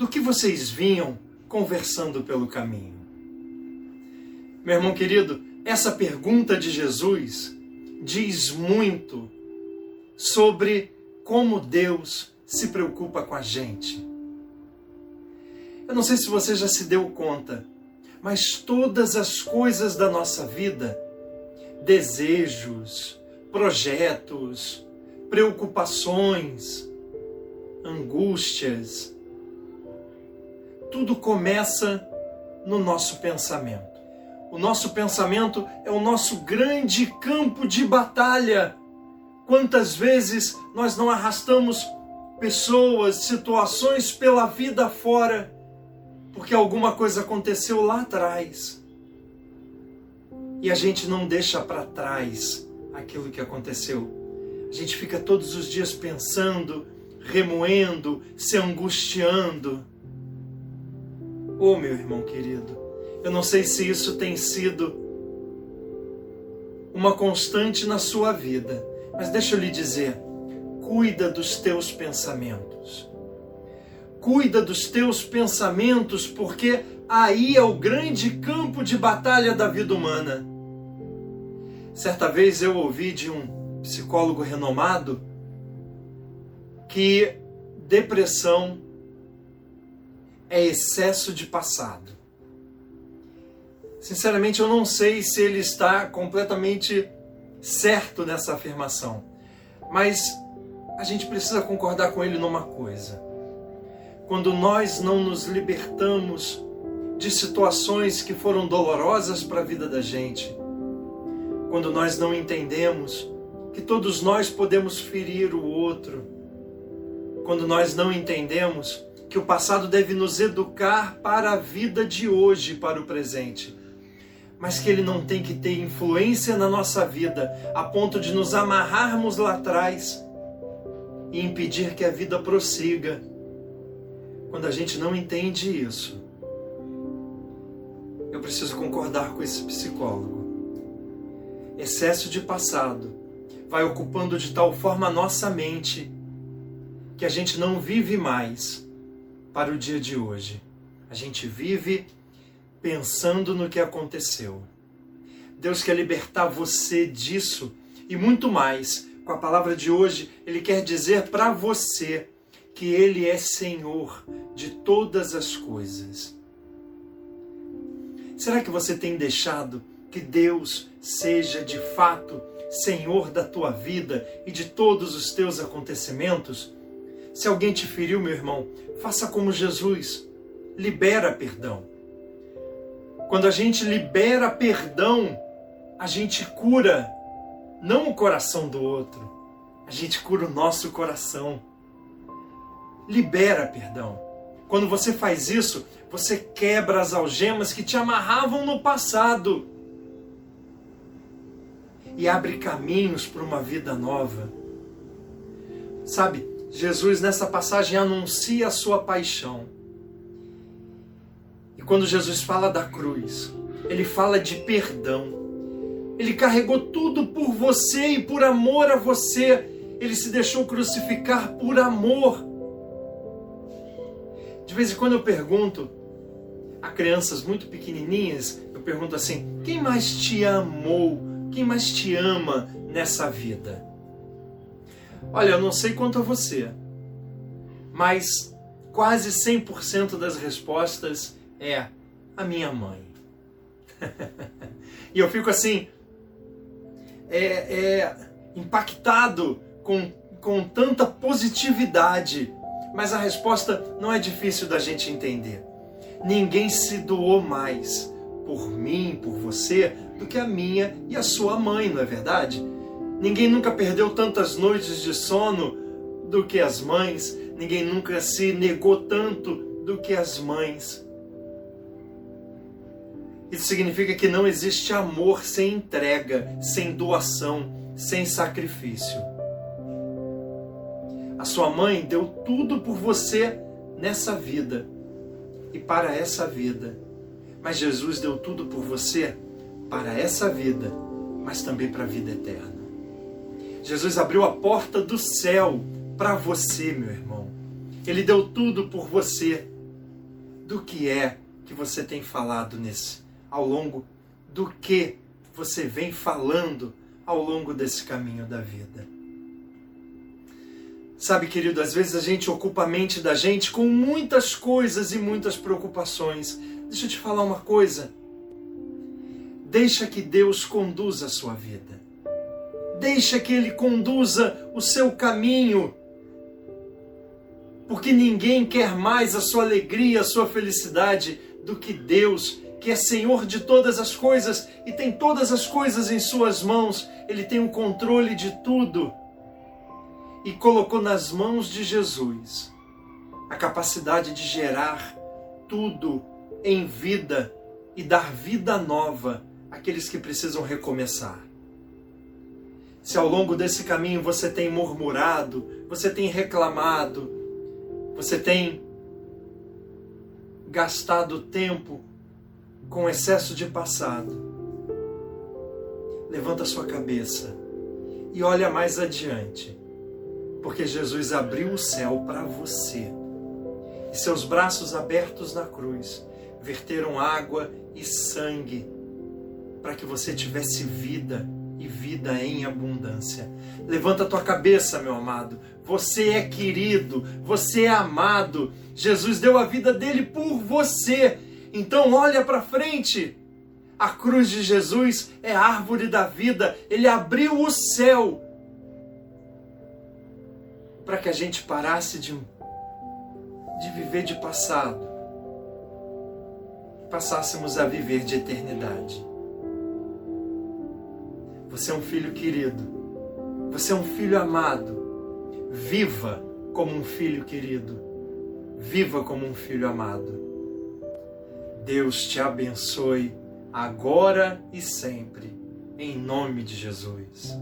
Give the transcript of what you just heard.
do que vocês vinham conversando pelo caminho? Meu irmão querido, essa pergunta de Jesus diz muito sobre como Deus se preocupa com a gente. Eu não sei se você já se deu conta, mas todas as coisas da nossa vida, desejos, projetos, preocupações, angústias, tudo começa no nosso pensamento. O nosso pensamento é o nosso grande campo de batalha. Quantas vezes nós não arrastamos pessoas, situações pela vida fora, porque alguma coisa aconteceu lá atrás. E a gente não deixa para trás aquilo que aconteceu. A gente fica todos os dias pensando, remoendo, se angustiando. Oh, meu irmão querido, eu não sei se isso tem sido uma constante na sua vida, mas deixa eu lhe dizer: cuida dos teus pensamentos. Cuida dos teus pensamentos, porque aí é o grande campo de batalha da vida humana. Certa vez eu ouvi de um psicólogo renomado que depressão é excesso de passado. Sinceramente, eu não sei se ele está completamente certo nessa afirmação, mas a gente precisa concordar com ele numa coisa. Quando nós não nos libertamos de situações que foram dolorosas para a vida da gente, quando nós não entendemos que todos nós podemos ferir o outro, quando nós não entendemos que o passado deve nos educar para a vida de hoje, para o presente mas que ele não tem que ter influência na nossa vida a ponto de nos amarrarmos lá atrás e impedir que a vida prossiga. Quando a gente não entende isso, eu preciso concordar com esse psicólogo. Excesso de passado vai ocupando de tal forma a nossa mente que a gente não vive mais para o dia de hoje. A gente vive pensando no que aconteceu. Deus quer libertar você disso e muito mais. Com a palavra de hoje, Ele quer dizer para você que Ele é Senhor de todas as coisas. Será que você tem deixado que Deus seja de fato Senhor da tua vida e de todos os teus acontecimentos? Se alguém te feriu, meu irmão, faça como Jesus, libera perdão. Quando a gente libera perdão, a gente cura não o coração do outro, a gente cura o nosso coração. Libera perdão. Quando você faz isso, você quebra as algemas que te amarravam no passado e abre caminhos para uma vida nova. Sabe, Jesus nessa passagem anuncia a sua paixão e quando Jesus fala da cruz, ele fala de perdão. Ele carregou tudo por você e por amor a você. Ele se deixou crucificar por amor. De vez em quando eu pergunto a crianças muito pequenininhas, eu pergunto assim: quem mais te amou? Quem mais te ama nessa vida? Olha, eu não sei quanto a você, mas quase 100% das respostas é a minha mãe. e eu fico assim, é, é, impactado com, com tanta positividade, mas a resposta não é difícil da gente entender. Ninguém se doou mais por mim, por você, do que a minha e a sua mãe, não é verdade? Ninguém nunca perdeu tantas noites de sono do que as mães, ninguém nunca se negou tanto do que as mães. Isso significa que não existe amor sem entrega, sem doação, sem sacrifício. A sua mãe deu tudo por você nessa vida e para essa vida. Mas Jesus deu tudo por você para essa vida, mas também para a vida eterna. Jesus abriu a porta do céu para você, meu irmão. Ele deu tudo por você do que é que você tem falado nesse ao longo do que você vem falando ao longo desse caminho da vida. Sabe, querido, às vezes a gente ocupa a mente da gente com muitas coisas e muitas preocupações. Deixa eu te falar uma coisa. Deixa que Deus conduza a sua vida. Deixa que Ele conduza o seu caminho. Porque ninguém quer mais a sua alegria, a sua felicidade do que Deus, que é Senhor de todas as coisas e tem todas as coisas em Suas mãos. Ele tem o controle de tudo. E colocou nas mãos de Jesus a capacidade de gerar tudo em vida e dar vida nova àqueles que precisam recomeçar. Se ao longo desse caminho você tem murmurado, você tem reclamado, você tem gastado tempo com excesso de passado, levanta sua cabeça e olha mais adiante, porque Jesus abriu o céu para você e seus braços abertos na cruz verteram água e sangue para que você tivesse vida e vida em abundância. Levanta a tua cabeça, meu amado. Você é querido, você é amado. Jesus deu a vida dele por você. Então olha para frente. A cruz de Jesus é árvore da vida. Ele abriu o céu para que a gente parasse de, de viver de passado, passássemos a viver de eternidade. Você é um filho querido. Você é um filho amado. Viva como um filho querido. Viva como um filho amado. Deus te abençoe agora e sempre, em nome de Jesus.